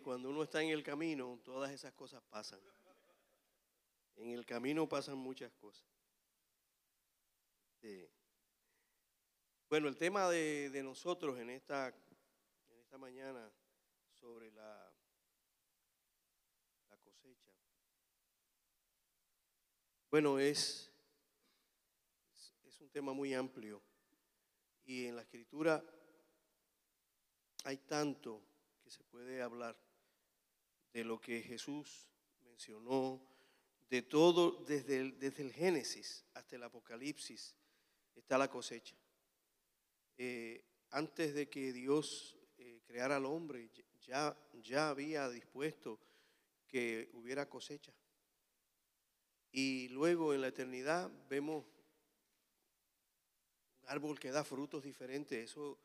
Cuando uno está en el camino, todas esas cosas pasan. En el camino pasan muchas cosas. Sí. Bueno, el tema de, de nosotros en esta, en esta mañana sobre la, la cosecha. Bueno, es, es un tema muy amplio y en la escritura hay tanto que se puede hablar de lo que Jesús mencionó, de todo, desde el, desde el Génesis hasta el Apocalipsis, está la cosecha. Eh, antes de que Dios eh, creara al hombre, ya, ya había dispuesto que hubiera cosecha. Y luego en la eternidad vemos un árbol que da frutos diferentes. Eso,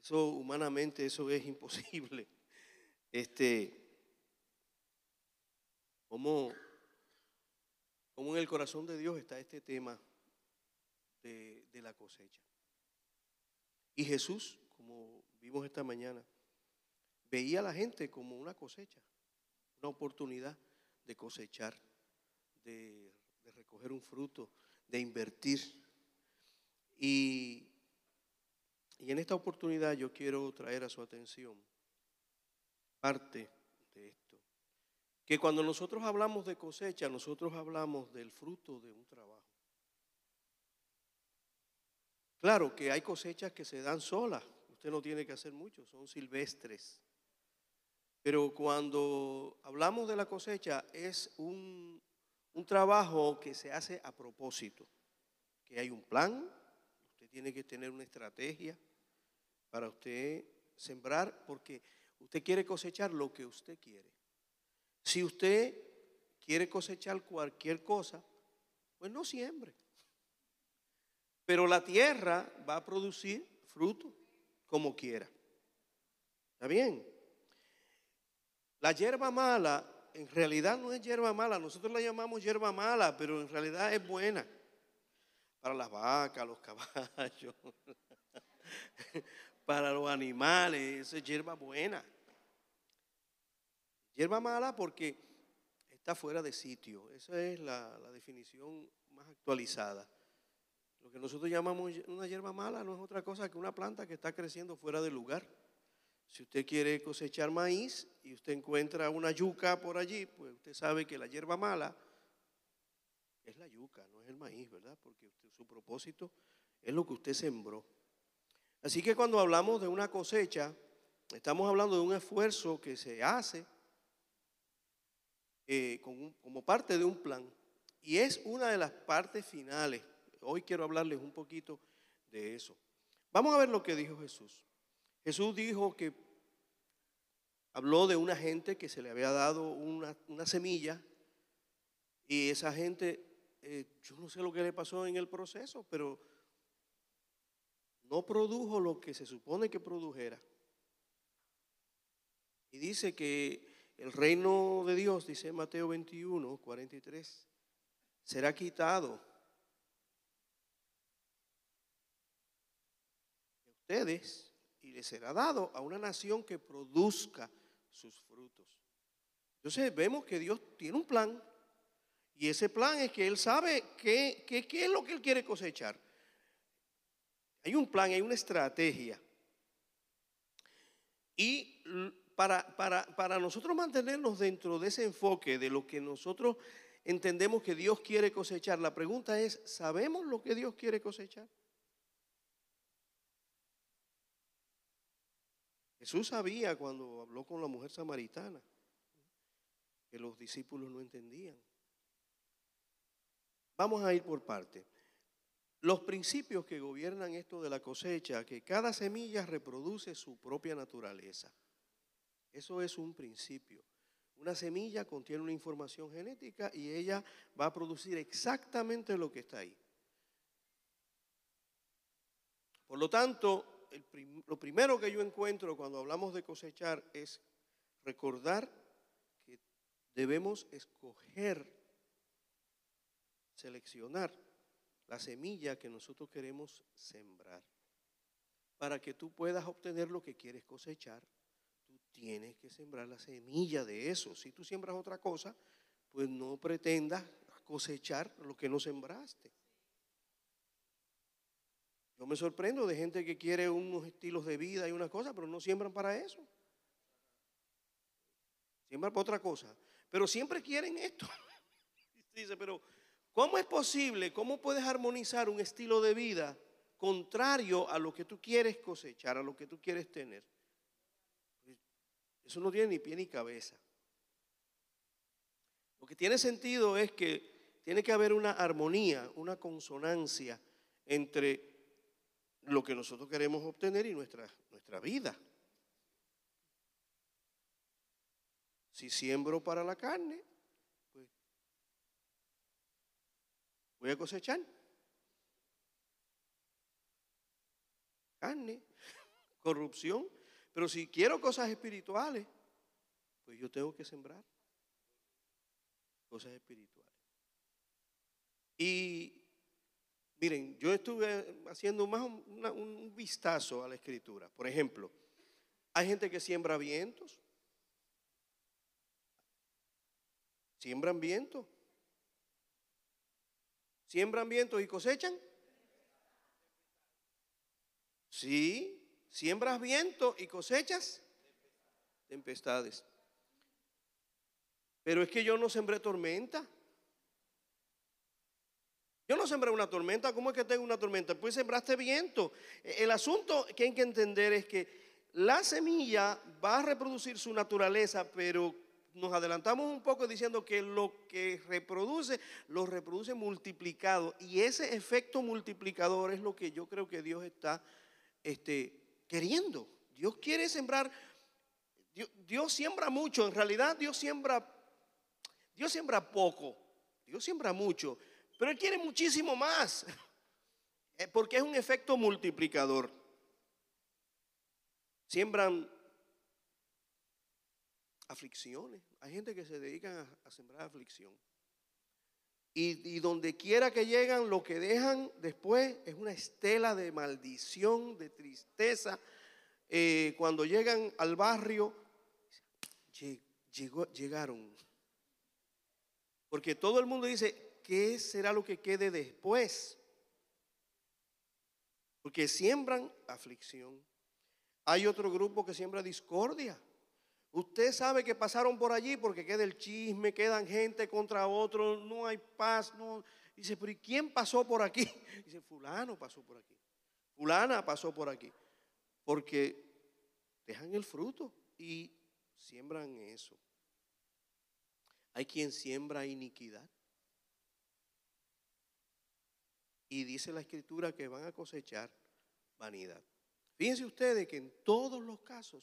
eso humanamente, eso es imposible. Este, como cómo en el corazón de Dios está este tema de, de la cosecha. Y Jesús, como vimos esta mañana, veía a la gente como una cosecha, una oportunidad de cosechar, de, recoger un fruto, de invertir. Y, y, en esta oportunidad yo quiero traer a su atención parte. Que cuando nosotros hablamos de cosecha, nosotros hablamos del fruto de un trabajo. Claro que hay cosechas que se dan solas, usted no tiene que hacer mucho, son silvestres. Pero cuando hablamos de la cosecha es un, un trabajo que se hace a propósito, que hay un plan, usted tiene que tener una estrategia para usted sembrar, porque usted quiere cosechar lo que usted quiere. Si usted quiere cosechar cualquier cosa, pues no siembre. Pero la tierra va a producir fruto como quiera. ¿Está bien? La hierba mala en realidad no es hierba mala, nosotros la llamamos hierba mala, pero en realidad es buena para las vacas, los caballos, para los animales, esa es hierba buena. Hierba mala porque está fuera de sitio, esa es la, definición más actualizada. Lo que nosotros llamamos una hierba mala no es otra cosa que una planta que está creciendo fuera del lugar. Si usted quiere cosechar maíz y usted encuentra una yuca por allí, pues usted sabe que la hierba mala es la yuca, no es el maíz, ¿verdad? Porque usted, su propósito es lo que usted sembró. Así que cuando hablamos de una cosecha, estamos hablando de un esfuerzo que se hace eh, como parte de un plan. Y es una de las partes finales. Hoy quiero hablarles un poquito de eso. Vamos a ver lo que dijo Jesús. Jesús dijo que habló de una gente que se le había dado una, una semilla y esa gente, eh, yo no sé lo que le pasó en el proceso, pero no produjo lo que se supone que produjera. Y dice que el reino de Dios, dice Mateo 21, 43, será quitado de ustedes y le será dado a una nación que produzca sus frutos. Entonces vemos que Dios tiene un plan y ese plan es que Él sabe qué es lo que Él quiere cosechar. Hay un plan, hay una estrategia. Y para, para, para nosotros mantenernos dentro de ese enfoque de lo que nosotros entendemos que Dios quiere cosechar, la pregunta es, ¿sabemos lo que Dios quiere cosechar? Jesús sabía cuando habló con la mujer samaritana que los discípulos no entendían. Vamos a ir por parte. Los principios que gobiernan esto de la cosecha, que cada semilla reproduce su propia naturaleza. Eso es un principio. Una semilla contiene una información genética y ella va a producir exactamente lo que está ahí. Por lo tanto, lo primero que yo encuentro cuando hablamos de cosechar es recordar que debemos escoger, seleccionar la semilla que nosotros queremos sembrar. Para que tú puedas obtener lo que quieres cosechar, tienes que sembrar la semilla de eso. Si tú siembras otra cosa, pues no pretendas cosechar lo que no sembraste. Yo me sorprendo de gente que quiere unos estilos de vida y una cosa, pero no siembran para eso. Siembran para otra cosa. Pero siempre quieren esto. Dice, pero ¿Cómo es posible, cómo puedes armonizar un estilo de vida contrario a lo que tú quieres cosechar, a lo que tú quieres tener? Pues, eso no tiene ni pie ni cabeza. Lo que tiene sentido es que tiene que haber una armonía, una consonancia entre lo que nosotros queremos obtener y nuestra, nuestra vida. Si siembro para la carne, voy a cosechar carne, corrupción. Pero si quiero cosas espirituales, pues yo tengo que sembrar cosas espirituales. Y miren, yo estuve haciendo más un, vistazo a la escritura. Por ejemplo, hay gente que siembra vientos. Siembran vientos. ¿Siembran vientos y cosechan? Sí, siembras viento y cosechas tempestades. Pero es que yo no sembré tormenta. Yo no sembré una tormenta. ¿Cómo es que tengo una tormenta? Pues sembraste viento. El asunto que hay que entender es que la semilla va a reproducir su naturaleza, pero nos adelantamos un poco diciendo que lo que reproduce, lo reproduce multiplicado. Y ese efecto multiplicador es lo que yo creo que Dios está este, queriendo. Dios quiere sembrar, Dios, siembra mucho, en realidad Dios siembra, Dios siembra poco, Dios siembra mucho, pero Él quiere muchísimo más, eh, porque es un efecto multiplicador. Siembran aflicciones. Hay gente que se dedica a, sembrar aflicción. Y, donde quiera que llegan, lo que dejan después es una estela de maldición, de tristeza. Eh, cuando llegan al barrio, llegaron. Porque todo el mundo dice, ¿qué será lo que quede después? Porque siembran aflicción. Hay otro grupo que siembra discordia. Usted sabe que pasaron por allí porque queda el chisme, quedan gente contra otro, no hay paz. Dice, pero ¿y quién pasó por aquí? Dice, fulano pasó por aquí. Fulana pasó por aquí. Porque dejan el fruto y siembran eso. Hay quien siembra iniquidad. Y dice la escritura que van a cosechar vanidad. Fíjense ustedes que en todos los casos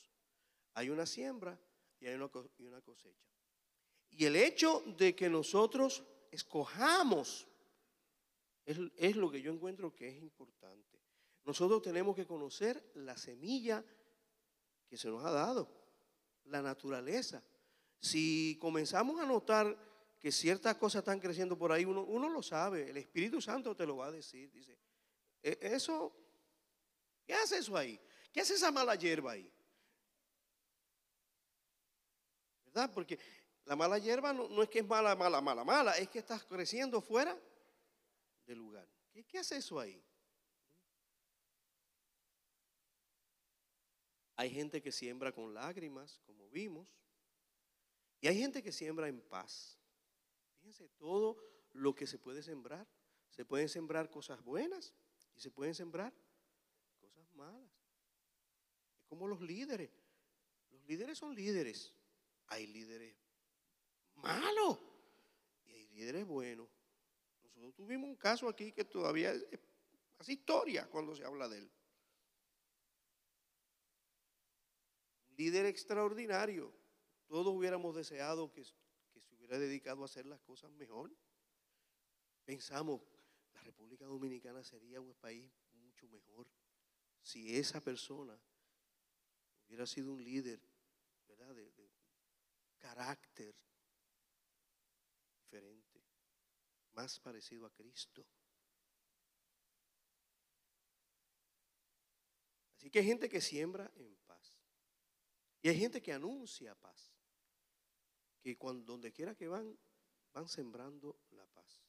hay una siembra y hay una, cosecha. Y el hecho de que nosotros escojamos es, lo que yo encuentro que es importante. Nosotros tenemos que conocer la semilla que se nos ha dado, la naturaleza. Si comenzamos a notar que ciertas cosas están creciendo por ahí, uno, uno lo sabe, el Espíritu Santo te lo va a decir. Dice, e, eso, ¿qué hace eso ahí? ¿Qué hace esa mala hierba ahí? Porque la mala hierba no, es que es mala, mala, mala, mala, es que estás creciendo fuera del lugar. ¿Qué, qué hace eso ahí? Hay gente que siembra con lágrimas, como vimos, y hay gente que siembra en paz. Fíjense todo lo que se puede sembrar. Se pueden sembrar cosas buenas y se pueden sembrar cosas malas. Es como los líderes. Los líderes son líderes hay líderes malos y hay líderes buenos. Nosotros tuvimos un caso aquí que todavía hace historia cuando se habla de él. Un líder extraordinario todos hubiéramos deseado que, se hubiera dedicado a hacer las cosas mejor. Pensamos, la República Dominicana sería un país mucho mejor si esa persona hubiera sido un líder, ¿verdad? Carácter diferente, más parecido a Cristo. Así que hay gente que siembra en paz. Y hay gente que anuncia paz. Que cuando, donde quiera que van, van sembrando la paz.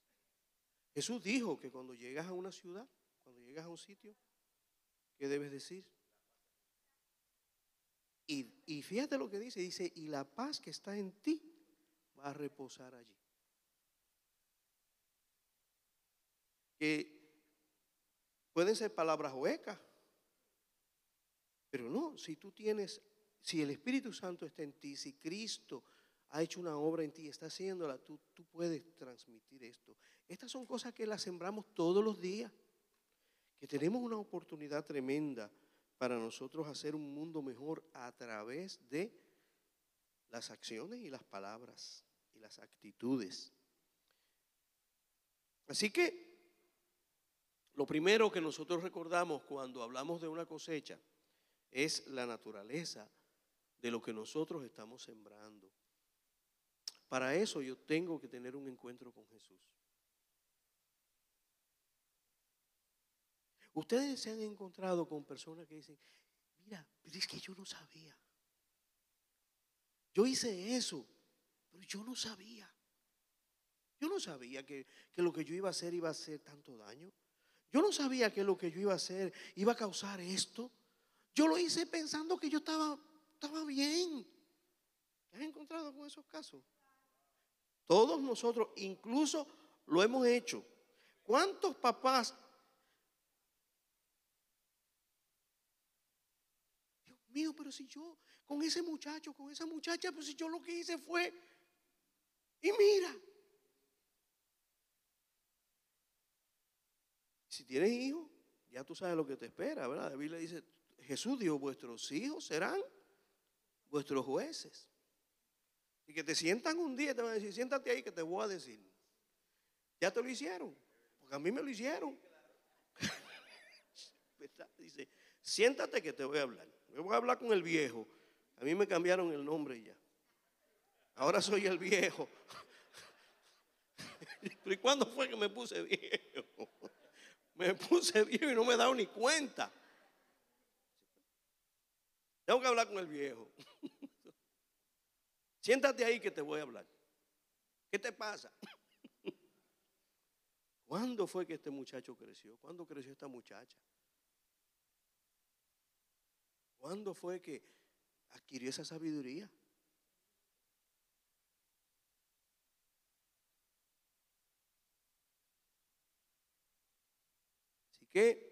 Jesús dijo que cuando llegas a una ciudad, cuando llegas a un sitio, ¿qué debes decir? Y, y fíjate lo que dice, dice, y la paz que está en ti va a reposar allí. Que pueden ser palabras huecas, pero no, si tú tienes, si el Espíritu Santo está en ti, si Cristo ha hecho una obra en ti, está haciéndola, tú puedes transmitir esto. Estas son cosas que las sembramos todos los días, que tenemos una oportunidad tremenda para nosotros hacer un mundo mejor a través de las acciones y las palabras y las actitudes. Así que lo primero que nosotros recordamos cuando hablamos de una cosecha es la naturaleza de lo que nosotros estamos sembrando. Para eso yo tengo que tener un encuentro con Jesús. Ustedes se han encontrado con personas que dicen, mira, pero es que yo no sabía. Yo hice eso, pero yo no sabía. Yo no sabía que, que, lo que yo iba a hacer iba a hacer tanto daño. Yo no sabía que lo que yo iba a hacer iba a causar esto. Yo lo hice pensando que yo estaba, estaba bien. ¿Te has encontrado con esos casos? Todos nosotros, incluso lo hemos hecho. ¿Cuántos papás? Dios mío, pero si yo, con ese muchacho, con esa muchacha, pues si yo lo que hice fue, y mira, si tienes hijos, ya tú sabes lo que te espera, ¿verdad? La Biblia dice, Jesús dijo, vuestros hijos serán vuestros jueces. Y que te sientan un día te van a decir, siéntate ahí que te voy a decir. Ya te lo hicieron, porque a mí me lo hicieron. Dice, siéntate que te voy a hablar. Me voy a hablar con el viejo. A mí me cambiaron el nombre ya. Ahora soy el viejo. ¿Y cuándo fue que me puse viejo? Me puse viejo y no me he dado ni cuenta. Tengo que hablar con el viejo. Siéntate ahí que te voy a hablar. ¿Qué te pasa? ¿Cuándo fue que este muchacho creció? ¿Cuándo creció esta muchacha? ¿Cuándo fue que adquirió esa sabiduría? Así que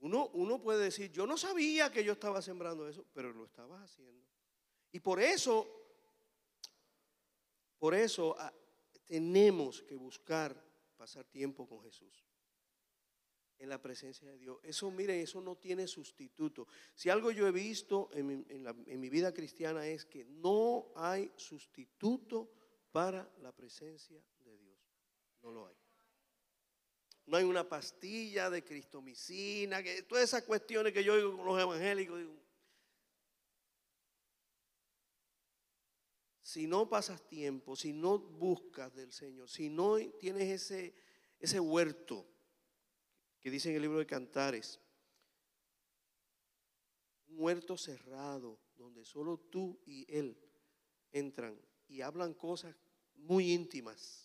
uno, uno puede decir, yo no sabía que yo estaba sembrando eso, pero lo estabas haciendo. Y por eso, por eso ah, tenemos que buscar pasar tiempo con Jesús. En la presencia de Dios. Eso, miren, eso no tiene sustituto. Si algo yo he visto en mi, vida cristiana es que no hay sustituto para la presencia de Dios. No lo hay no hay una pastilla de cristomicina, todas esas cuestiones que yo oigo con los evangélicos. Si no pasas tiempo, si no buscas del Señor, si no tienes ese huerto que dice en el libro de Cantares, un huerto cerrado donde solo tú y Él entran y hablan cosas muy íntimas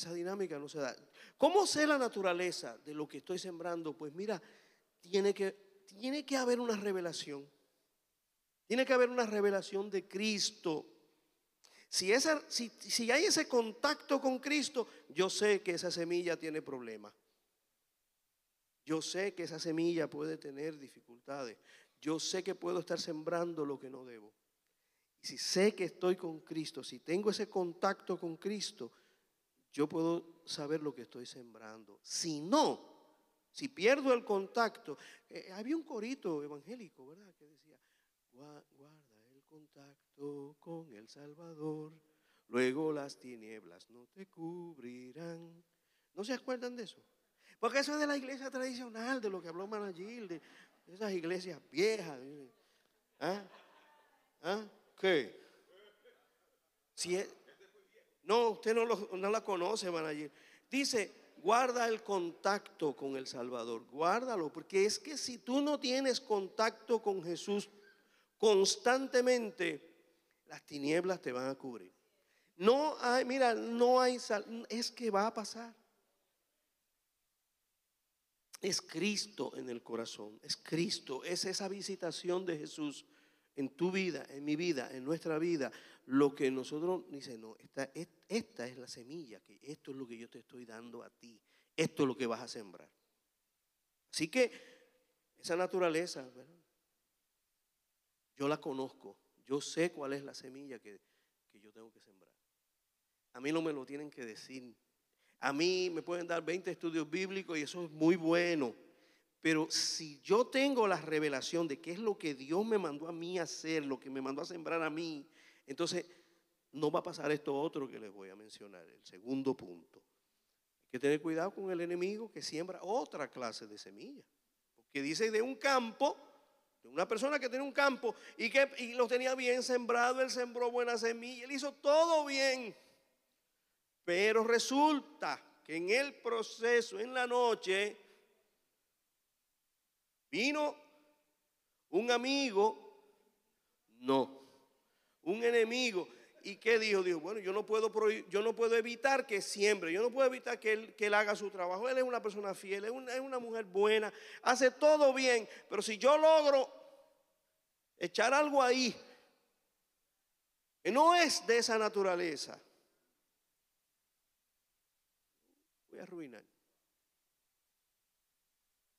esa dinámica no se da. ¿Cómo sé la naturaleza de lo que estoy sembrando? Pues mira, tiene que, tiene que haber una revelación. Tiene que haber una revelación de Cristo. Si, si, si hay ese contacto con Cristo, yo sé que esa semilla tiene problemas. Yo sé que esa semilla puede tener dificultades. Yo sé que puedo estar sembrando lo que no debo. Y si sé que estoy con Cristo, si tengo ese contacto con Cristo, yo puedo saber lo que estoy sembrando. Si no, si pierdo el contacto, eh, había un corito evangélico, ¿verdad? Que decía, guarda el contacto con el Salvador, luego las tinieblas no te cubrirán. ¿No se acuerdan de eso? Porque eso es de la iglesia tradicional, de lo que habló Managil, de esas iglesias viejas. ¿Ah? ¿Ah? ¿Qué? No, usted no, no la conoce, Managil. Dice, guarda el contacto con el Salvador, guárdalo, porque es que si tú no tienes contacto con Jesús constantemente, las tinieblas te van a cubrir. No hay, mira, no hay, es que va a pasar. Es Cristo en el corazón, es Cristo, es esa visitación de Jesús en tu vida, en mi vida, en nuestra vida, lo que nosotros dice, no, esta, es la semilla, que esto es lo que yo te estoy dando a ti, esto es lo que vas a sembrar. Así que esa naturaleza, yo la conozco, yo sé cuál es la semilla que, que yo tengo que sembrar. A mí no me lo tienen que decir, a mí me pueden dar 20 estudios bíblicos y eso es muy bueno. Pero si yo tengo la revelación de qué es lo que Dios me mandó a mí hacer, lo que me mandó a sembrar a mí, entonces no va a pasar esto otro que les voy a mencionar, el segundo punto. Hay que tener cuidado con el enemigo que siembra otra clase de semilla. Porque dice de un campo, de una persona que tiene un campo y que y lo tenía bien sembrado, él sembró buena semilla, él hizo todo bien. Pero resulta que en el proceso, en la noche, vino un amigo, no, un enemigo. ¿Y qué dijo? Dijo, bueno, yo no puedo, no puedo evitar que siembre, yo no puedo evitar que él, que él haga su trabajo. Él es una persona fiel, es una, es una mujer buena, hace todo bien, pero si yo logro echar algo ahí que no es de esa naturaleza, voy a arruinar.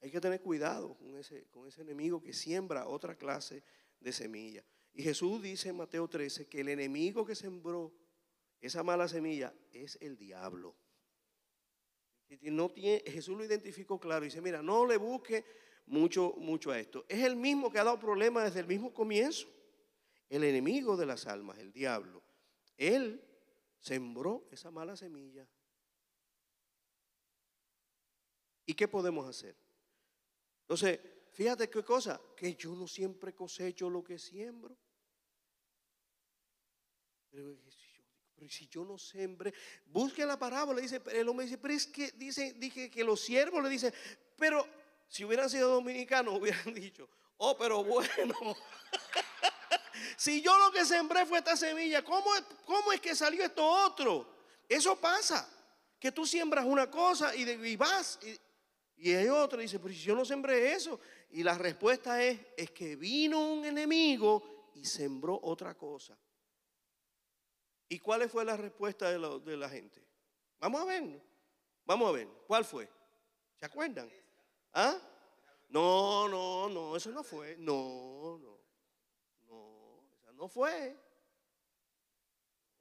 Hay que tener cuidado con ese, con ese enemigo que siembra otra clase de semilla. Y Jesús dice en Mateo 13 que el enemigo que sembró esa mala semilla es el diablo. No tiene, Jesús lo identificó claro dice, mira, no le busque mucho, mucho a esto. Es el mismo que ha dado problemas desde el mismo comienzo. El enemigo de las almas, el diablo. Él sembró esa mala semilla ¿Y qué podemos hacer? Entonces, fíjate qué cosa, que yo no siempre cosecho lo que siembro. Pero, si yo no sembre, busque la parábola, dice, el hombre dice, pero es que dice, dije que los siervos le dicen, pero si hubieran sido dominicanos hubieran dicho, oh, pero bueno, si yo lo que sembré fue esta semilla, ¿cómo, ¿cómo es que salió esto otro? Eso pasa, que tú siembras una cosa y, y vas y, y hay otro dice, pero si yo no sembré eso. Y la respuesta es, es que vino un enemigo y sembró otra cosa. ¿Y cuál fue la respuesta de, la gente? Vamos a ver, vamos a ver, ¿cuál fue? ¿Se acuerdan? ¿Ah? No, no, no, eso no fue. No, no, no, esa no fue.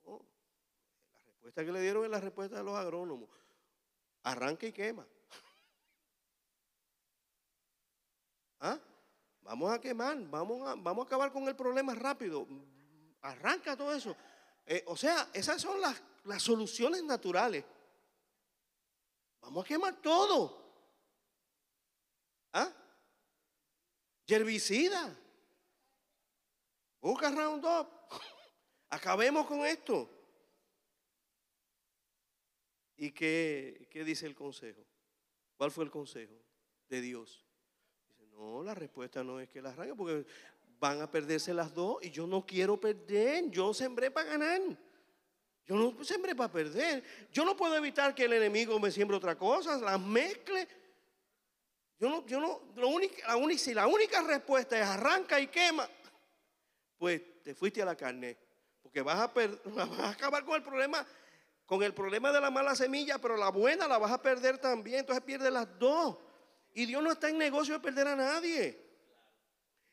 La respuesta que le dieron es la respuesta de los agrónomos. Arranca y quema. ¿Ah? Vamos a quemar, vamos a, vamos a acabar con el problema rápido. Arranca todo eso. Eh, o sea, esas son las, las soluciones naturales. Vamos a quemar todo. ¿Ah? Herbicida. Busca Roundup. Acabemos con esto. ¿Y qué, qué dice el consejo? ¿Cuál fue el consejo de Dios? No, la respuesta no es que las arranque, porque van a perderse las dos y yo no quiero perder. Yo sembré para ganar. Yo no sembré para perder. Yo no puedo evitar que el enemigo me siembre otra cosa, las mezcle. Yo no, yo no, lo la única, si la única respuesta es arranca y quema, pues te fuiste a la carne. Porque vas a, vas a acabar con el problema, con el problema de la mala semilla, pero la buena la vas a perder también. Entonces pierdes las dos. Y Dios no está en negocio de perder a nadie.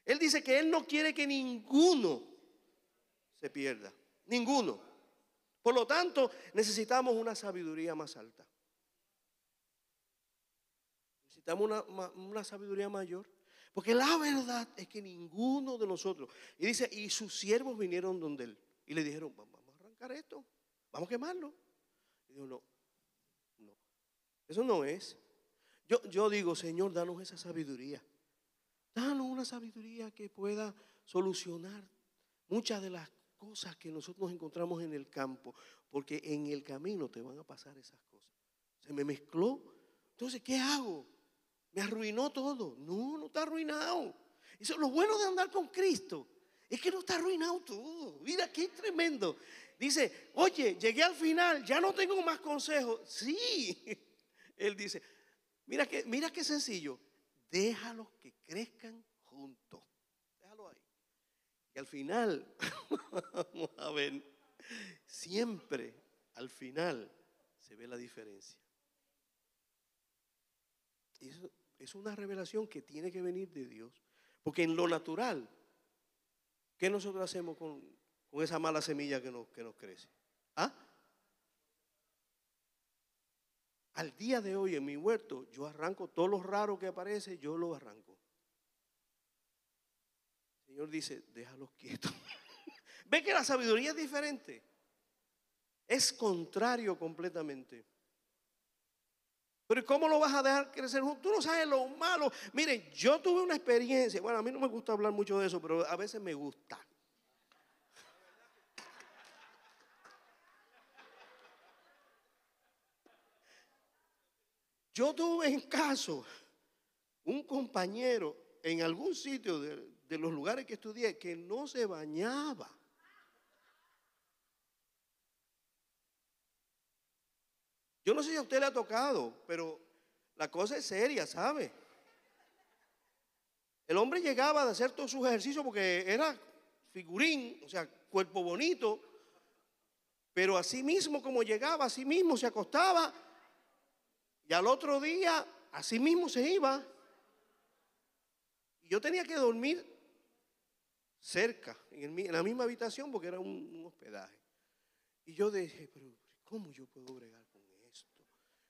Él dice que Él no quiere que ninguno se pierda. Ninguno. Por lo tanto, necesitamos una sabiduría más alta. Necesitamos una, sabiduría mayor. Porque la verdad es que ninguno de nosotros. Y dice, y sus siervos vinieron donde él. Y le dijeron, vamos a arrancar esto, vamos a quemarlo. Y dijo, no, no, eso no es. Yo, digo, Señor, danos esa sabiduría. Danos una sabiduría que pueda solucionar muchas de las cosas que nosotros nos encontramos en el campo. Porque en el camino te van a pasar esas cosas. Se me mezcló. Entonces, ¿qué hago? Me arruinó todo. No, no está arruinado. Eso es lo bueno de andar con Cristo. Es que no está arruinado todo. Mira qué tremendo. Dice, oye, llegué al final, ya no tengo más consejos. Sí. Él dice, mira que, mira qué sencillo. Déjalos que crezcan juntos. Déjalo ahí. Y al final, vamos a ver, siempre al final se ve la diferencia. Eso, es una revelación que tiene que venir de Dios. Porque en lo natural, ¿qué nosotros hacemos con, esa mala semilla que nos, que nos crece? ¿Ah? Al día de hoy en mi huerto, yo arranco todo lo raro que aparece, yo lo arranco. El Señor dice, déjalos quietos. ¿Ve que la sabiduría es diferente? Es contrario completamente. Pero ¿cómo lo vas a dejar crecer Tú no sabes lo malo. Miren, yo tuve una experiencia. Bueno, a mí no me gusta hablar mucho de eso, pero a veces me gusta. Yo tuve en caso un compañero en algún sitio de, de los lugares que estudié que no se bañaba. Yo no sé si a usted le ha tocado, pero la cosa es seria, ¿sabe? El hombre llegaba a hacer todos sus ejercicios porque era figurín, o sea, cuerpo bonito, pero así mismo como llegaba, así mismo se acostaba y al otro día así mismo se iba. Y yo tenía que dormir cerca, en, la misma habitación porque era un, hospedaje. Y yo dije, pero ¿cómo yo puedo bregar?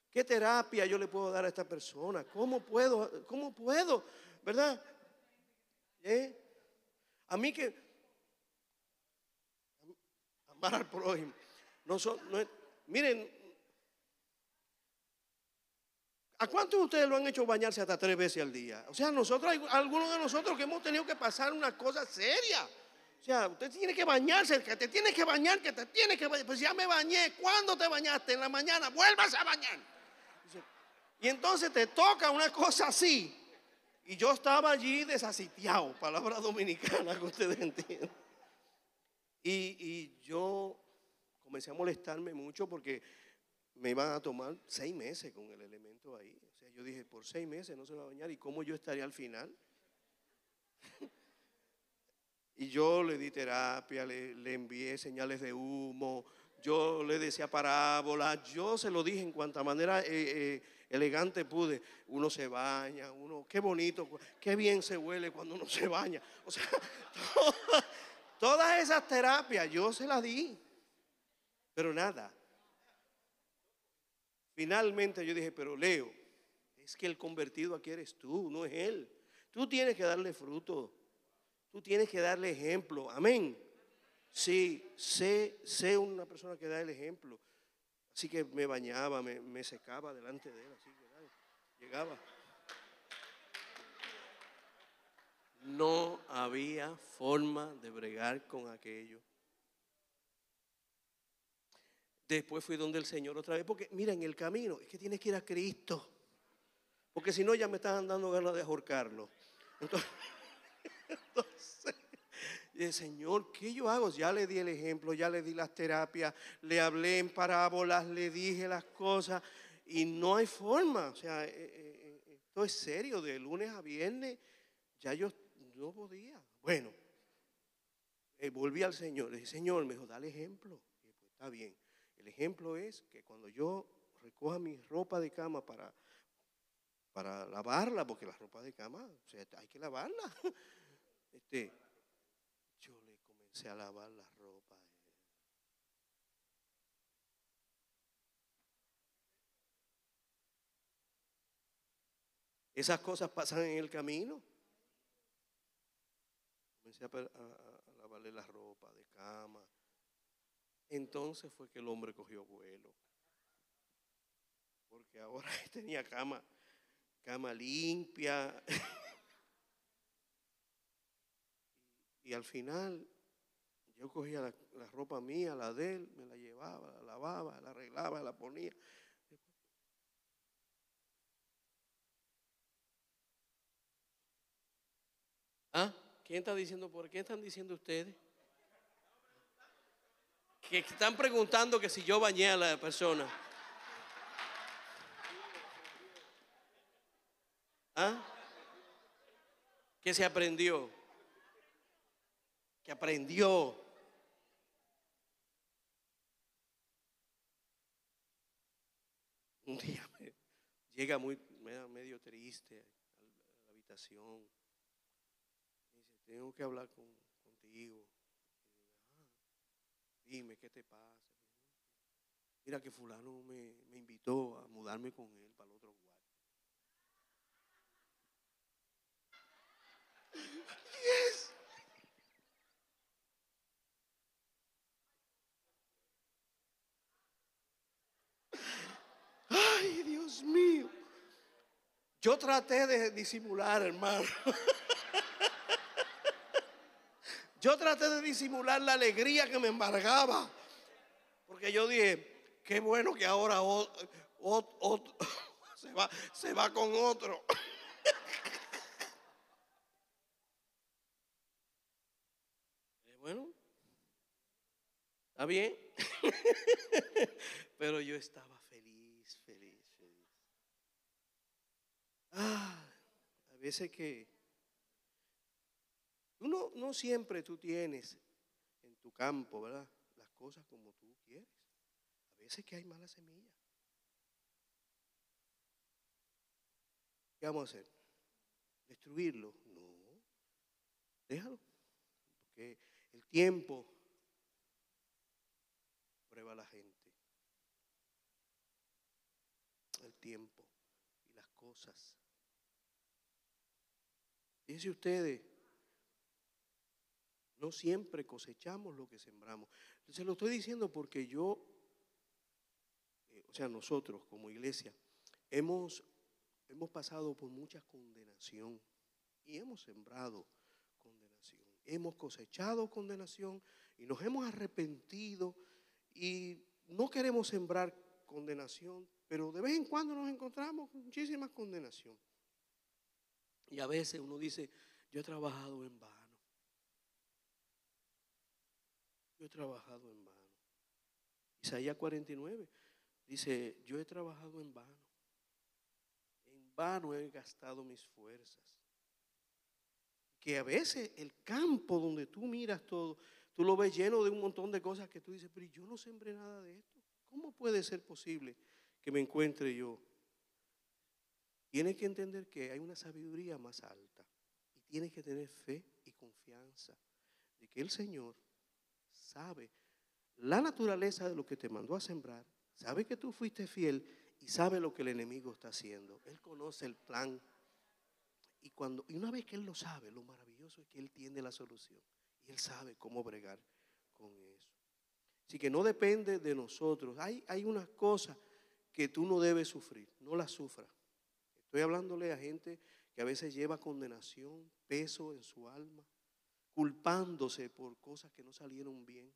¿Qué terapia yo le puedo dar a esta persona? ¿Cómo puedo? ¿Cómo puedo? ¿Verdad? ¿Eh? A mí que amar al prójimo. No miren, ¿a cuántos de ustedes lo han hecho bañarse hasta tres veces al día? O sea, nosotros, algunos de nosotros que hemos tenido que pasar una cosa seria. O sea, usted tiene que bañarse, que te tiene que bañar, que te tiene que bañar. Pues ya me bañé. ¿Cuándo te bañaste? En la mañana. Vuelvas a bañar. Y entonces te toca una cosa así. Y yo estaba allí desasitiado, palabra dominicana que ustedes entienden. Y, yo comencé a molestarme mucho porque me iban a tomar seis meses con el elemento ahí. O sea, yo dije, por seis meses no se va a bañar. ¿Y cómo yo estaría al final? y yo le di terapia, le, envié señales de humo, yo le decía parábolas, yo se lo dije en cuanta manera eh, eh, elegante pude. Uno se baña, uno, qué bonito, qué bien se huele cuando uno se baña. O sea, todas esas terapias yo se las di, pero nada. Finalmente yo dije, pero Leo, es que el convertido aquí eres tú, no es él. Tú tienes que darle fruto, tú tienes que darle ejemplo, amén. Sí, sé, sé una persona que da el ejemplo. Así que me bañaba, me, secaba delante de él, así que llegaba. No había forma de bregar con aquello. Después fui donde el Señor otra vez, porque mira, en el camino es que tienes que ir a Cristo, porque si no ya me están dando ganas de ahorcarlo. Entonces, entonces y Señor, ¿qué yo hago? Ya le di el ejemplo, ya le di las terapias, le hablé en parábolas, le dije las cosas y no hay forma. O sea, eh, eh, eh, esto es serio, de lunes a viernes ya yo no podía. Bueno, volví al Señor, le dije, Señor, me dijo, dale ejemplo. Y pues está bien. Ejemplo es que cuando yo recoja mi ropa de cama para, para lavarla, porque la ropa de cama, o sea, hay que lavarla. Este, a lavar la ropa. Esas cosas pasan en el camino. Comencé a, a lavarle la ropa de cama. Entonces fue que el hombre cogió vuelo. Porque ahora tenía cama, cama limpia. y, al final yo cogía la, ropa mía, la de él, me la llevaba, la lavaba, la arreglaba, la ponía. ¿Ah? ¿Quién está diciendo por qué están diciendo ustedes? Que están preguntando que si yo bañé a la persona. ¿Ah? Que se aprendió. Que aprendió. Un día me, llega muy medio triste a la habitación tengo que hablar con, contigo. Dime, ¿qué te pasa? Mira que fulano me, me invitó a mudarme con él para el otro lugar. Yes. Ay, Dios mío. Yo traté de disimular, hermano. Yo traté de disimular la alegría que me embargaba. Porque yo dije, qué bueno que ahora se, va, se va con otro. Bueno, está bien. Pero yo estaba feliz, feliz, feliz. Ah, a veces que no, no siempre tú tienes en tu campo, ¿verdad? Las cosas como tú quieres. A veces que hay mala semilla. ¿Qué vamos a hacer? ¿Destruirlo? No. Déjalo. Porque el tiempo prueba a la gente. El tiempo y las cosas. Fíjense ustedes, no siempre cosechamos lo que sembramos. Se lo estoy diciendo porque yo, eh, o sea, nosotros como iglesia, hemos, hemos pasado por mucha condenación y hemos sembrado condenación. Hemos cosechado condenación y nos hemos arrepentido y no queremos sembrar condenación, pero de vez en cuando nos encontramos con muchísima condenación. Y a veces uno dice, yo he trabajado en vano. Yo he trabajado en vano. Isaías 49 dice, yo he trabajado en vano. En vano he gastado mis fuerzas. Que a veces el campo donde tú miras todo, tú lo ves lleno de un montón de cosas que tú dices, pero yo no sembré nada de esto. ¿Cómo puede ser posible que me encuentre yo? Tienes que entender que hay una sabiduría más alta y tienes que tener fe y confianza de que el Señor sabe la naturaleza de lo que te mandó a sembrar, sabe que tú fuiste fiel y sabe lo que el enemigo está haciendo. Él conoce el plan. Y, cuando, y una vez que Él lo sabe, lo maravilloso es que Él tiene la solución. Y Él sabe cómo bregar con eso. Así que no depende de nosotros. Hay, hay unas cosas que tú no debes sufrir. No las sufras. Estoy hablándole a gente que a veces lleva condenación, peso en su alma culpándose por cosas que no salieron bien.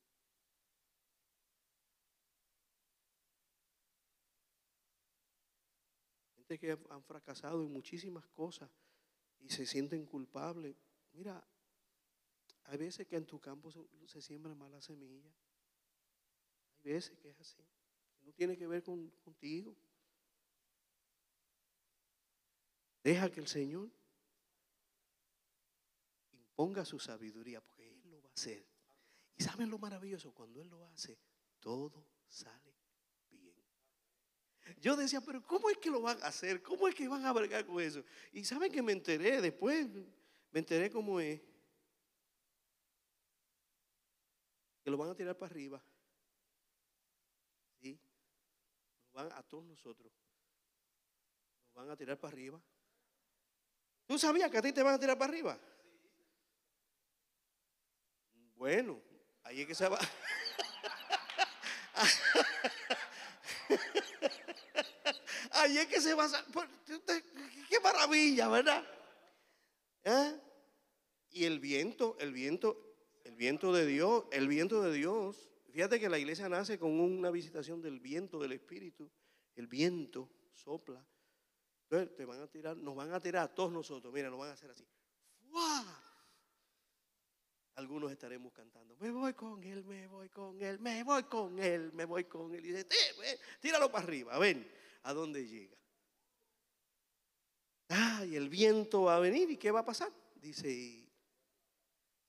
Gente que han fracasado en muchísimas cosas y se sienten culpables. Mira, hay veces que en tu campo se, siembra mala semilla. Hay veces que es así. no tiene que ver con, contigo. Deja que el Señor ponga su sabiduría, porque Él lo va a hacer. Y saben lo maravilloso, cuando Él lo hace, todo sale bien. Yo decía, pero ¿cómo es que lo van a hacer? ¿Cómo es que van a bregar con eso? Y saben que me enteré, después me enteré cómo es. Que lo van a tirar para arriba. ¿Sí? van a todos nosotros. Nos van a tirar para arriba. ¿Tú sabías que a ti te van a tirar para arriba? Bueno, ahí es que se va. ahí es que se va. Qué maravilla, ¿verdad? ¿Eh? Y el viento, el viento, el viento de Dios, el viento de Dios. Fíjate que la iglesia nace con una visitación del viento del Espíritu. El viento sopla. Te van a tirar, nos van a tirar a todos nosotros. Mira, nos van a hacer así. Algunos estaremos cantando, me voy con él, me voy con él, me voy con él, me voy con él. Y dice, tíralo para arriba, ven a dónde llega. Ah, y el viento va a venir y ¿qué va a pasar? Dice, y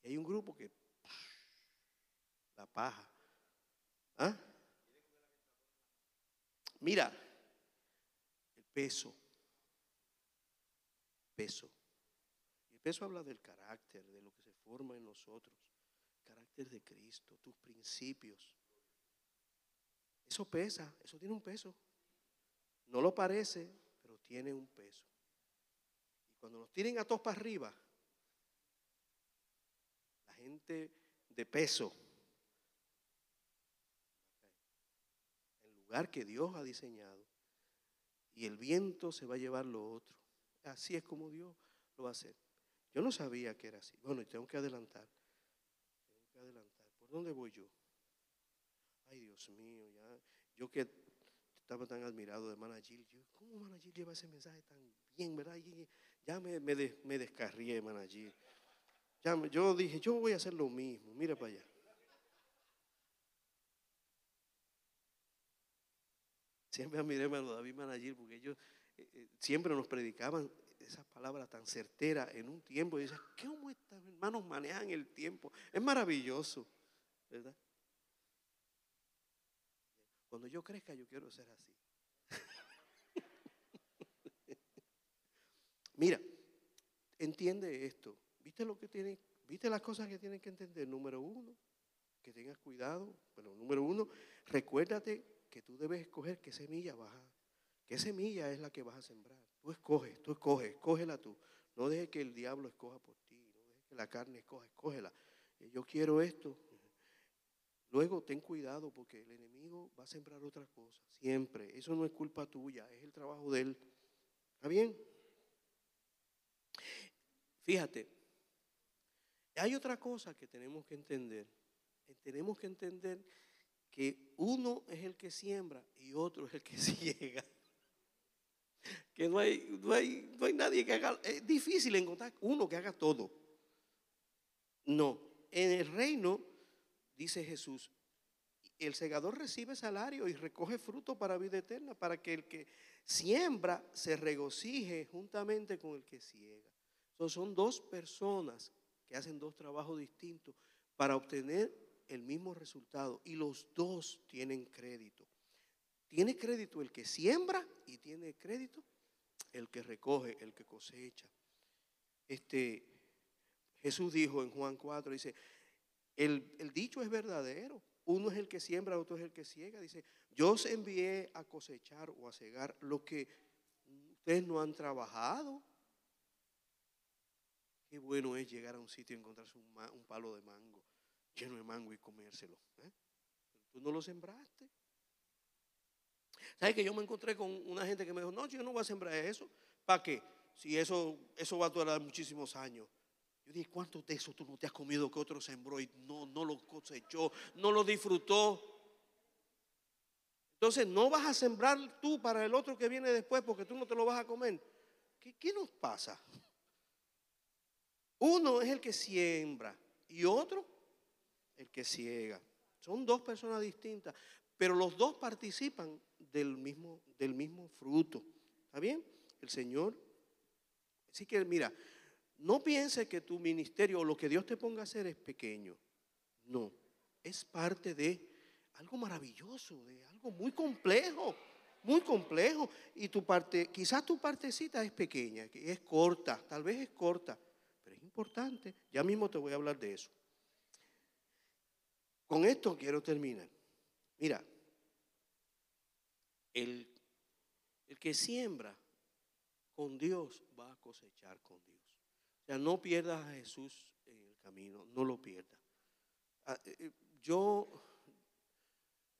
hay un grupo que la paja. ¿Ah? Mira, el peso, peso. Peso habla del carácter, de lo que se forma en nosotros, carácter de Cristo, tus principios. Eso pesa, eso tiene un peso. No lo parece, pero tiene un peso. Y cuando nos tiren a todos para arriba, la gente de peso, el lugar que Dios ha diseñado, y el viento se va a llevar lo otro. Así es como Dios lo va a hacer. Yo no sabía que era así. Bueno, tengo que adelantar. Tengo que adelantar. ¿Por dónde voy yo? Ay, Dios mío, ya. Yo que estaba tan admirado de Managil. ¿Cómo Managil lleva ese mensaje tan bien, verdad? ya me, me, me descarrié. Ya, yo dije, yo voy a hacer lo mismo. Mira para allá. Siempre admiré a David Managil porque ellos eh, eh, siempre nos predicaban esas palabras tan certeras en un tiempo. Y dices, ¿cómo estos hermanos manejan el tiempo? Es maravilloso, ¿verdad? Cuando yo crezca, yo quiero ser así. Mira, entiende esto. ¿Viste lo que tiene? ¿Viste las cosas que tienen que entender? Número uno, que tengas cuidado. Bueno, número uno, recuérdate que tú debes escoger qué semilla vas a, qué semilla es la que vas a sembrar. Tú escoges, tú escoges, escógela tú. No dejes que el diablo escoja por ti, no dejes que la carne escoja, escógela. Eh, yo quiero esto, Luego ten cuidado porque el enemigo va a sembrar otra cosa, siempre. Eso no es culpa tuya, es el trabajo de él. ¿Está bien? Fíjate, hay otra cosa que tenemos que entender. Eh, tenemos que entender que uno es el que siembra y otro es el que ciega. Que no hay, no hay, no hay nadie que haga, es difícil encontrar uno que haga todo. No, en el reino dice Jesús, el segador recibe salario y recoge fruto para vida eterna, para que el que siembra se regocije juntamente con el que ciega. son dos personas que hacen dos trabajos distintos para obtener el mismo resultado y los dos tienen crédito. Tiene crédito el que siembra y tiene crédito el que recoge, el que cosecha. Este, Jesús dijo en Juan 4, dice, el, dicho es verdadero. Uno es el que siembra, otro es el que ciega. Dice, yo os envié a cosechar o a cegar lo que ustedes no han trabajado. Qué bueno es llegar a un sitio y encontrarse un, palo de mango lleno de mango y comérselo. ¿eh? tú no lo sembraste. ¿Sabes que yo me encontré con una gente que me dijo, no, yo no voy a sembrar eso? ¿Para qué? Si eso, eso va a durar muchísimos años. Yo dije, ¿cuántos de esos tú no te has comido que otro sembró y no, no lo cosechó, no lo disfrutó? Entonces, no vas a sembrar tú para el otro que viene después porque tú no te lo vas a comer. ¿Qué, qué nos pasa? Uno es el que siembra y otro el que ciega. Son dos personas distintas, pero los dos participan del mismo, del mismo fruto. ¿Está bien? El Señor. Así que, mira, no piense que tu ministerio o lo que Dios te ponga a hacer es pequeño. No, es parte de algo maravilloso, de algo muy complejo, muy complejo. Y tu parte, quizás tu partecita es pequeña, es corta, tal vez es corta, pero es importante. Ya mismo te voy a hablar de eso. Con esto quiero terminar. Mira, el, que siembra con Dios va a cosechar con Dios. O sea, no pierdas a Jesús en el camino, no lo pierdas. Ah, eh, eh, yo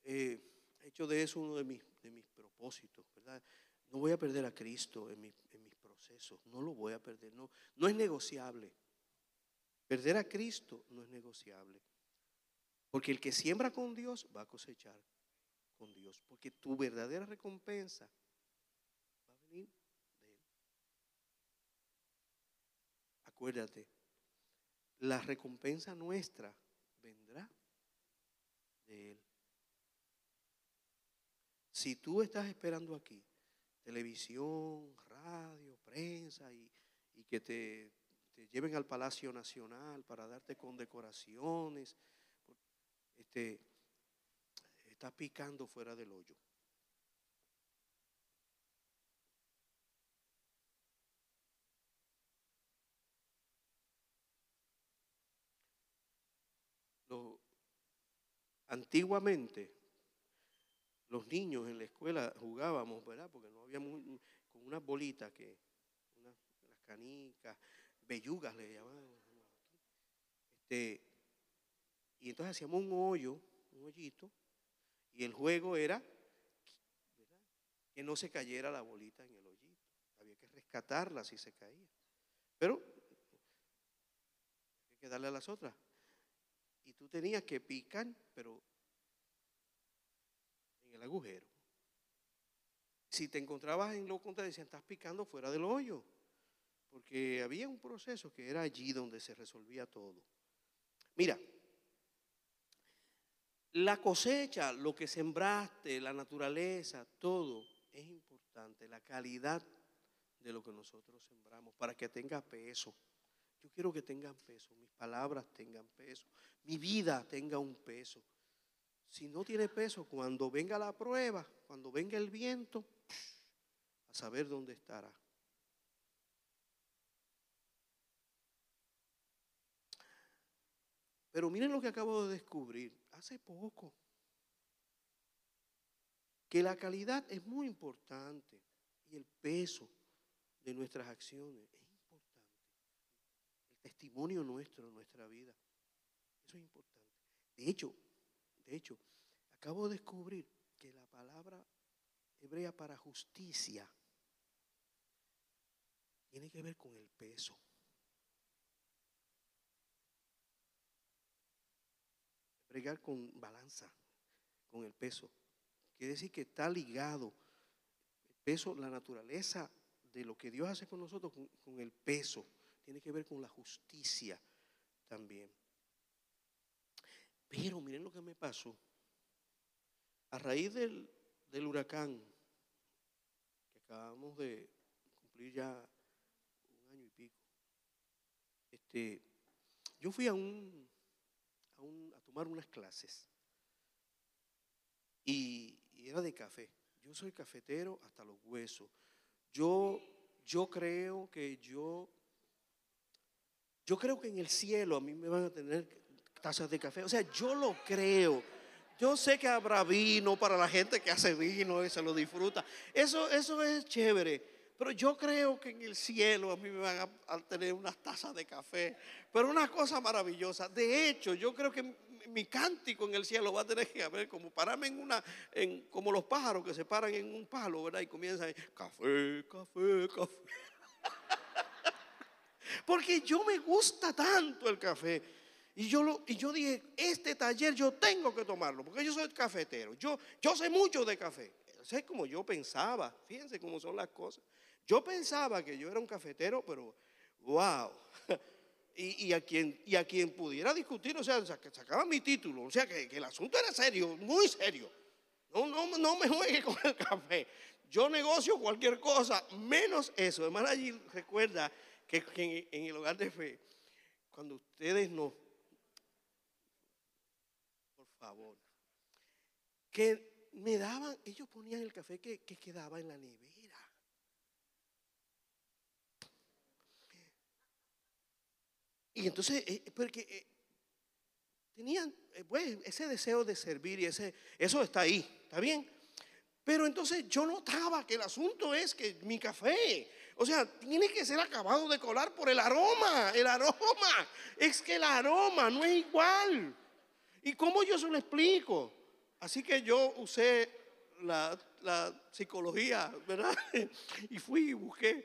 eh, he hecho de eso uno de mis, propósitos, ¿verdad? No voy a perder a Cristo en, mis procesos, no lo voy a perder, no, no es negociable. Perder a Cristo no es negociable. Porque el que siembra con Dios va a cosechar Dios. Porque tu verdadera recompensa va a venir de Él. Acuérdate, la recompensa nuestra vendrá de Él. Si tú estás esperando aquí televisión, radio, prensa y, que te, te, lleven al Palacio Nacional para darte condecoraciones, este, estás picando fuera del hoyo. antiguamente, los niños en la escuela jugábamos, ¿verdad? Porque no había con unas bolitas que, las canicas, bellugas le llamaban. Este, y entonces hacíamos un hoyo, un hoyito, y el juego era que no se cayera la bolita en el hoyito. Había que rescatarla si se caía. Pero hay que darle a las otras. Y tú tenías que picar, pero en el agujero. Si te encontrabas en lo contrario, decían, estás picando fuera del hoyo. Porque había un proceso que era allí donde se resolvía todo. Mira, la cosecha, lo que sembraste, la naturaleza, todo es importante. La calidad de lo que nosotros sembramos para que tenga peso. Yo quiero que tengan peso, mis palabras tengan peso, mi vida tenga un peso. Si no tiene peso, cuando venga la prueba, cuando venga el viento, a saber dónde estará. Pero miren lo que acabo de descubrir hace poco. Que la calidad es muy importante y el peso de nuestras acciones es importante. El testimonio nuestro, nuestra vida, eso es importante. De hecho, de hecho, acabo de descubrir que la palabra hebrea para justicia tiene que ver con el peso. Bregar con balanza, con el peso. Quiere decir que está ligado el peso, la naturaleza de lo que Dios hace con nosotros, con, el peso. Tiene que ver con la justicia también. Pero miren lo que me pasó. A raíz del, del huracán, que acabamos de cumplir ya un año y pico, este, yo fui a un, a, un, tomar unas clases y, era de café. Yo soy cafetero hasta los huesos. Yo, yo creo que yo, yo creo que en el cielo a mí me van a tener tazas de café. O sea, yo lo creo. Yo sé que habrá vino para la gente que hace vino y se lo disfruta. Eso, eso es chévere. Pero yo creo que en el cielo a mí me van a, tener unas tazas de café. Pero una cosa maravillosa. De hecho, yo creo que mi cántico en el cielo va a tener que haber como pararme en una, en, como los pájaros que se paran en un palo, ¿verdad? Y comienzan, café, café, café. Porque yo me gusta tanto el café. Y yo, lo, y yo dije, este taller yo tengo que tomarlo, porque yo soy cafetero. Yo, yo sé mucho de café. Sé como yo pensaba. Fíjense cómo son las cosas. Yo pensaba que yo era un cafetero, pero wow. Y, a quien, y a quien pudiera discutir, o sea, sacaba mi título, o sea, que, el asunto era serio, muy serio. No, no, no me juegue con el café. Yo negocio cualquier cosa, menos eso. Además, allí recuerda que, en, el hogar de fe, cuando ustedes no, por favor, que me daban, ellos ponían el café que, que quedaba en la nevera. Y entonces, eh, porque eh, tenían eh, pues, ese deseo de servir y ese, eso está ahí, ¿está bien? Pero entonces yo notaba que el asunto es que mi café, o sea, tiene que ser acabado de colar por el aroma, el aroma. Es que el aroma no es igual. ¿Y cómo yo se lo explico? Así que yo usé la, la psicología, ¿verdad? Y fui y busqué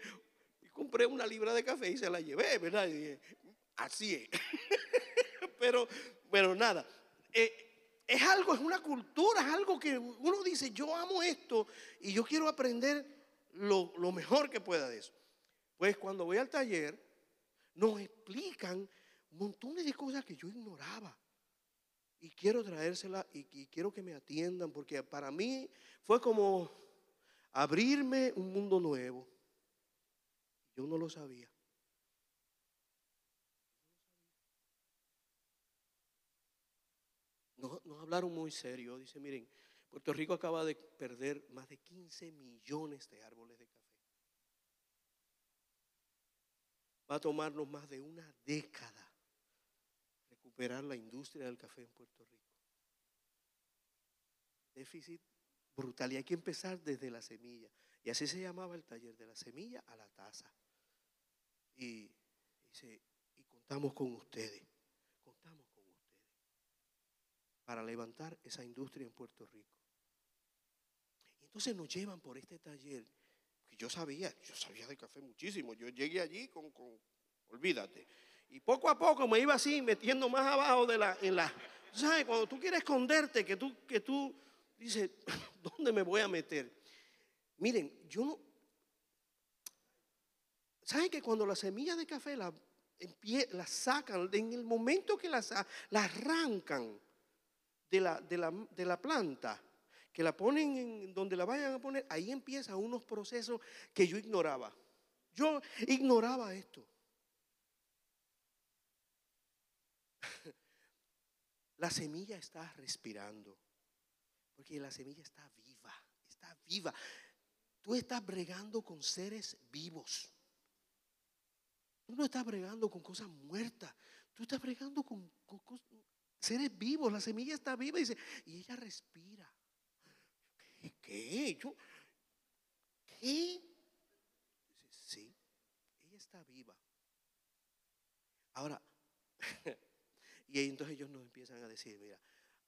y compré una libra de café y se la llevé, ¿verdad? Y dije, así es. Pero, pero nada. Eh, es algo, es una cultura, es algo que uno dice, yo amo esto y yo quiero aprender lo, mejor que pueda de eso. Pues cuando voy al taller, nos explican montones de cosas que yo ignoraba. Y quiero traérsela y, y, quiero que me atiendan, porque para mí fue como abrirme un mundo nuevo. Yo no lo sabía. Nos, hablaron muy serio. Dice, miren, Puerto Rico acaba de perder más de 15 millones de árboles de café. Va a tomarnos más de una década recuperar la industria del café en Puerto Rico. Déficit brutal. Y hay que empezar desde la semilla. Y así se llamaba el taller, de la semilla a la taza. Y, dice, y contamos con ustedes. Contamos con ustedes. Para levantar esa industria en Puerto Rico. Entonces nos llevan por este taller. Que yo sabía, yo sabía de café muchísimo. Yo llegué allí con, con olvídate. Y poco a poco me iba así metiendo más abajo de la, en la, ¿sabes? Cuando tú quieres esconderte, que tú, que tú dices, ¿dónde me voy a meter? Miren, yo no, ¿saben que cuando las semillas de café las la sacan, en el momento que las, la arrancan de la, de, la, de la planta, que la ponen en donde la vayan a poner, ahí empiezan unos procesos que yo ignoraba. Yo ignoraba esto. La semilla está respirando, porque la semilla está viva, está viva. Tú estás bregando con seres vivos. Tú no estás bregando con cosas muertas. Tú estás bregando con, seres vivos. La semilla está viva y, y ella respira. ¿Qué? ¿Qué? Yo, ¿Qué? Dice, sí, ella está viva. Ahora, y entonces ellos nos empiezan a decir, mira,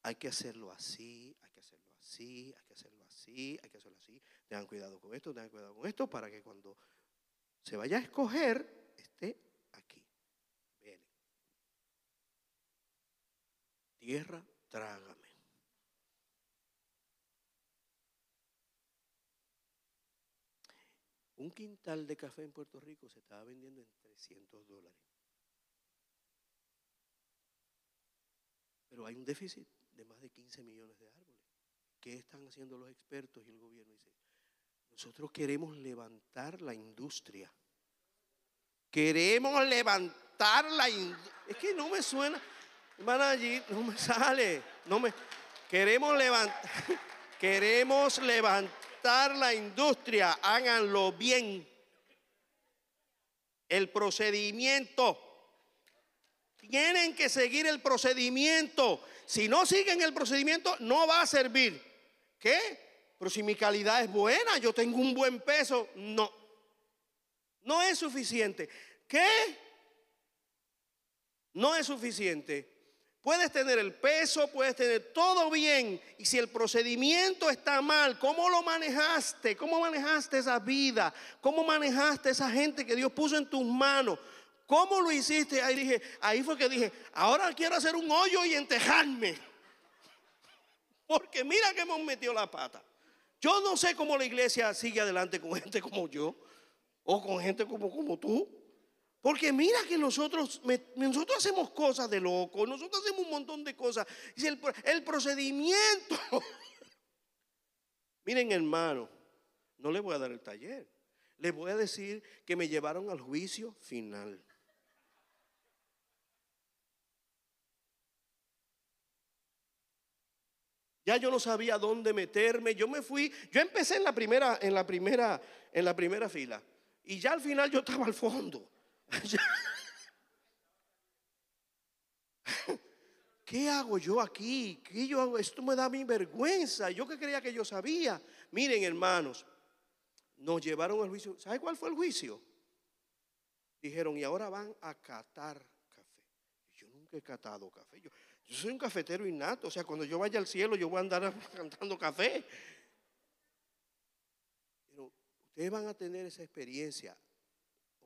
hay que hacerlo así, hay que hacerlo así, hay que hacerlo así, hay que hacerlo así. Tengan cuidado con esto, tengan cuidado con esto, para que cuando se vaya a escoger, esté aquí. Viene. Tierra, trágame. Un quintal de café en Puerto Rico se estaba vendiendo en 300 dólares. Pero hay un déficit de más de 15 millones de árboles. ¿Qué están haciendo los expertos y el gobierno? Nosotros queremos levantar la industria. Queremos levantar la industria. Es que no me suena, hermana no me sale. No me, queremos levantar, queremos levantar la industria. Háganlo bien. El procedimiento tienen que seguir el procedimiento. Si no siguen el procedimiento, no va a servir. ¿Qué? Pero si mi calidad es buena, yo tengo un buen peso. No. No es suficiente. ¿Qué? No es suficiente. Puedes tener el peso, puedes tener todo bien. Y si el procedimiento está mal, ¿cómo lo manejaste? ¿Cómo manejaste esa vida? ¿Cómo manejaste esa gente que Dios puso en tus manos? ¿Cómo lo hiciste? Ahí dije, ahí fue que dije, ahora quiero hacer un hoyo y entejarme. Porque mira que hemos metido la pata. Yo no sé cómo la iglesia sigue adelante con gente como yo o con gente como, como tú. Porque mira que nosotros, nosotros hacemos cosas de loco, nosotros hacemos un montón de cosas. El, el procedimiento. Miren, hermano, no le voy a dar el taller. Le voy a decir que me llevaron al juicio final. Ya yo no sabía dónde meterme. Yo me fui, yo empecé en la primera, en la primera, en la primera fila. Y ya al final yo estaba al fondo. ¿Qué hago yo aquí? ¿Qué yo hago? Esto me da mi vergüenza. Yo que creía que yo sabía. Miren, hermanos, nos llevaron al juicio. ¿Sabe cuál fue el juicio? Dijeron, y ahora van a catar café. Yo nunca he catado café. Yo, Yo soy un cafetero innato, o sea, cuando yo vaya al cielo yo voy a andar cantando café. Pero ustedes van a tener esa experiencia.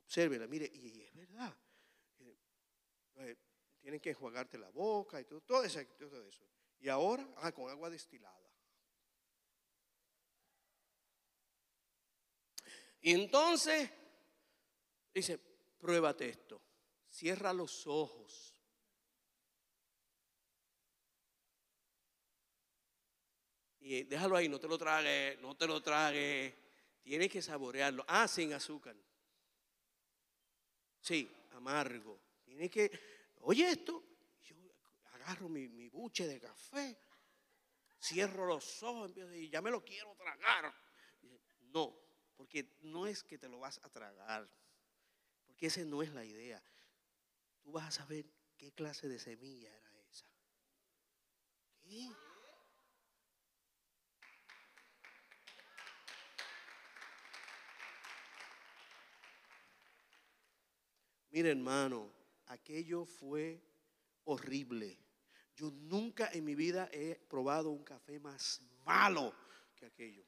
Obsérvenla, mire, y es verdad. Eh, tienen que enjuagarte la boca y todo, todo, eso, todo eso. Y ahora, ah, con agua destilada. Y entonces, dice, pruébate esto. Cierra los ojos. Y déjalo ahí, no te lo tragues, no te lo tragues. Tienes que saborearlo. Ah, sin azúcar. Sí, amargo. Tienes que, oye esto, yo agarro mi, mi buche de café, cierro los ojos y ya me lo quiero tragar. No, porque no es que te lo vas a tragar, porque esa no es la idea. Tú vas a saber qué clase de semilla era esa. ¿Qué? Mira hermano, aquello fue horrible. Yo nunca en mi vida he probado un café más malo que aquello.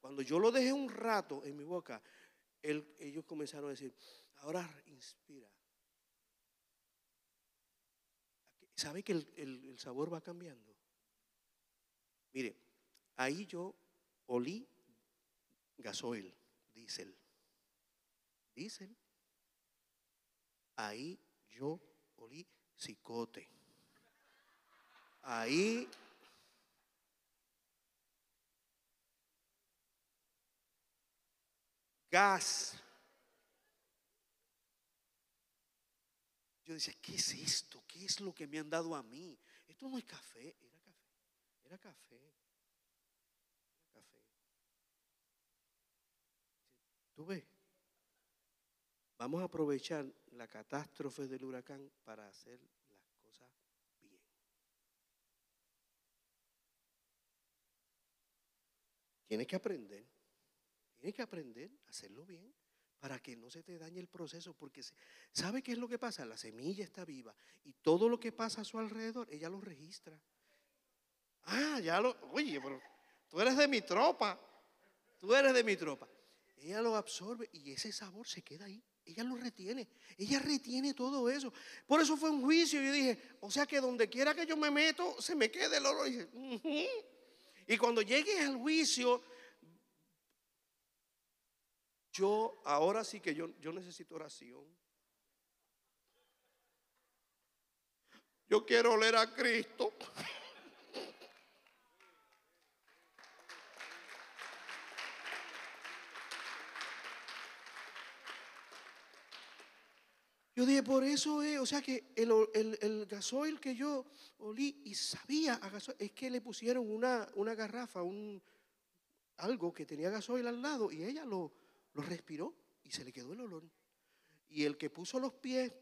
Cuando yo lo dejé un rato en mi boca, ellos comenzaron a decir, ahora inspira. ¿Sabe que el, el sabor va cambiando? Mire, ahí yo olí gasoil, diésel. Diésel. Ahí yo olí cicote. Ahí gas. Yo decía, ¿qué es esto? ¿Qué es lo que me han dado a mí? Esto no es café, era café, era café, café. ¿Tú ves? Vamos a aprovechar la catástrofe del huracán para hacer las cosas bien. Tienes que aprender. Tienes que aprender a hacerlo bien para que no se te dañe el proceso, porque ¿sabe qué es lo que pasa? La semilla está viva y todo lo que pasa a su alrededor, ella lo registra. Ah, ya lo, oye, pero tú eres de mi tropa, tú eres de mi tropa. Ella lo absorbe y ese sabor se queda ahí. Ella lo retiene, ella retiene todo eso. Por eso fue un juicio. Yo dije, o sea que donde quiera que yo me meto, se me quede el olor. Y cuando llegue al juicio, yo, ahora sí que yo, yo necesito oración. Yo quiero oler a Cristo. Yo dije, por eso es, o sea que el, el, gasoil que yo olí y sabía a gasoil, es que le pusieron una, una garrafa, un, algo que tenía gasoil al lado y ella lo, lo respiró y se le quedó el olor. Y el que puso los pies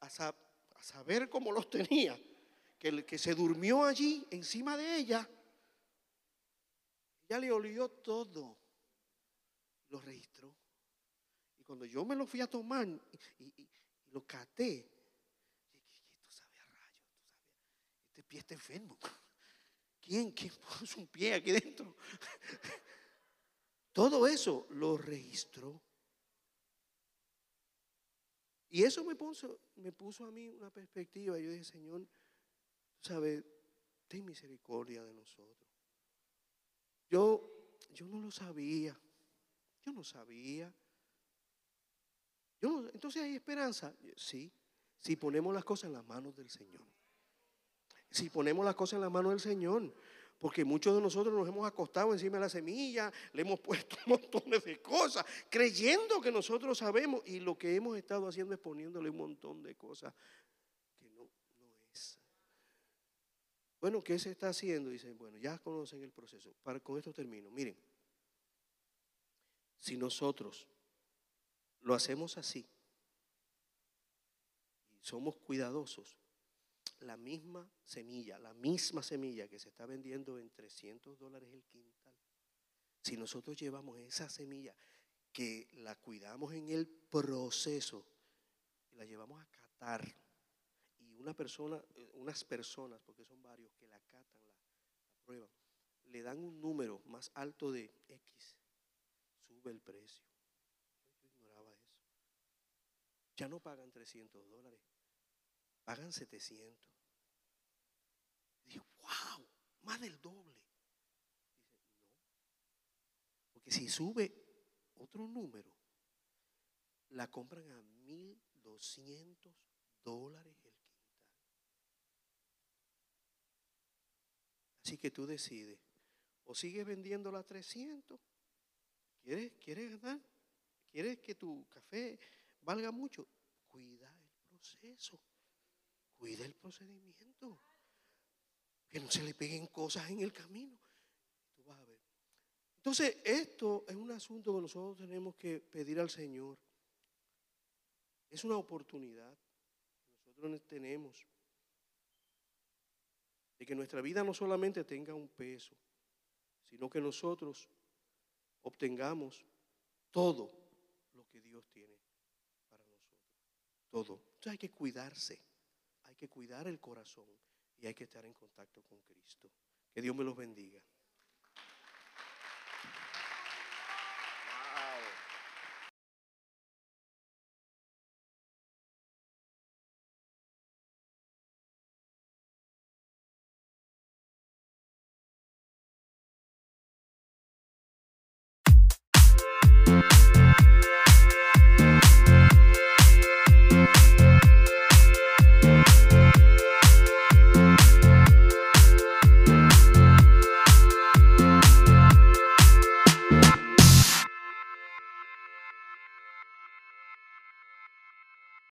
a, saber cómo los tenía, que el que se durmió allí encima de ella, ya le olió todo, lo registró. Cuando yo me lo fui a tomar y, lo caté, esto sabe a rayo, este pie está enfermo. ¿Quién, ¿Quién puso un pie aquí dentro? Todo eso lo registró. Y eso me puso, me puso a mí una perspectiva. Yo dije, Señor, sabes, ten misericordia de nosotros. Yo, yo no lo sabía. Yo no sabía. Entonces hay esperanza. Sí, si ponemos las cosas en las manos del Señor. Si ponemos las cosas en las manos del Señor. Porque muchos de nosotros nos hemos acostado encima de la semilla, le hemos puesto montones de cosas, creyendo que nosotros sabemos y lo que hemos estado haciendo es poniéndole un montón de cosas que no, no es. Bueno, ¿qué se está haciendo? Dicen, bueno, ya conocen el proceso. Para, con esto termino. Miren, si nosotros lo hacemos así. Y somos cuidadosos, la misma semilla, la misma semilla que se está vendiendo en 300 dólares el quintal, si nosotros llevamos esa semilla que la cuidamos en el proceso y la llevamos a catar. Y una persona, eh, unas personas, porque son varios que la catan, la, la prueban, le dan un número más alto de X, sube el precio. Yo ignoraba eso. Ya no pagan 300 dólares, pagan 700. Dije, wow, más del doble. Dice, no. Porque si sube otro número, la compran a 1.200 dólares el quintal. Así que tú decides, o sigues vendiéndola a 300, ¿quieres, ¿quieres ganar? ¿Quieres que tu café valga mucho? Cuida el proceso, cuida el procedimiento, que no se le peguen cosas en el camino. Tú vas a ver. Entonces, esto es un asunto que nosotros tenemos que pedir al Señor. Es una oportunidad que nosotros tenemos de que nuestra vida no solamente tenga un peso, sino que nosotros obtengamos todo lo que Dios tiene. Todo. Entonces hay que cuidarse, hay que cuidar el corazón y hay que estar en contacto con Cristo. Que Dios me los bendiga.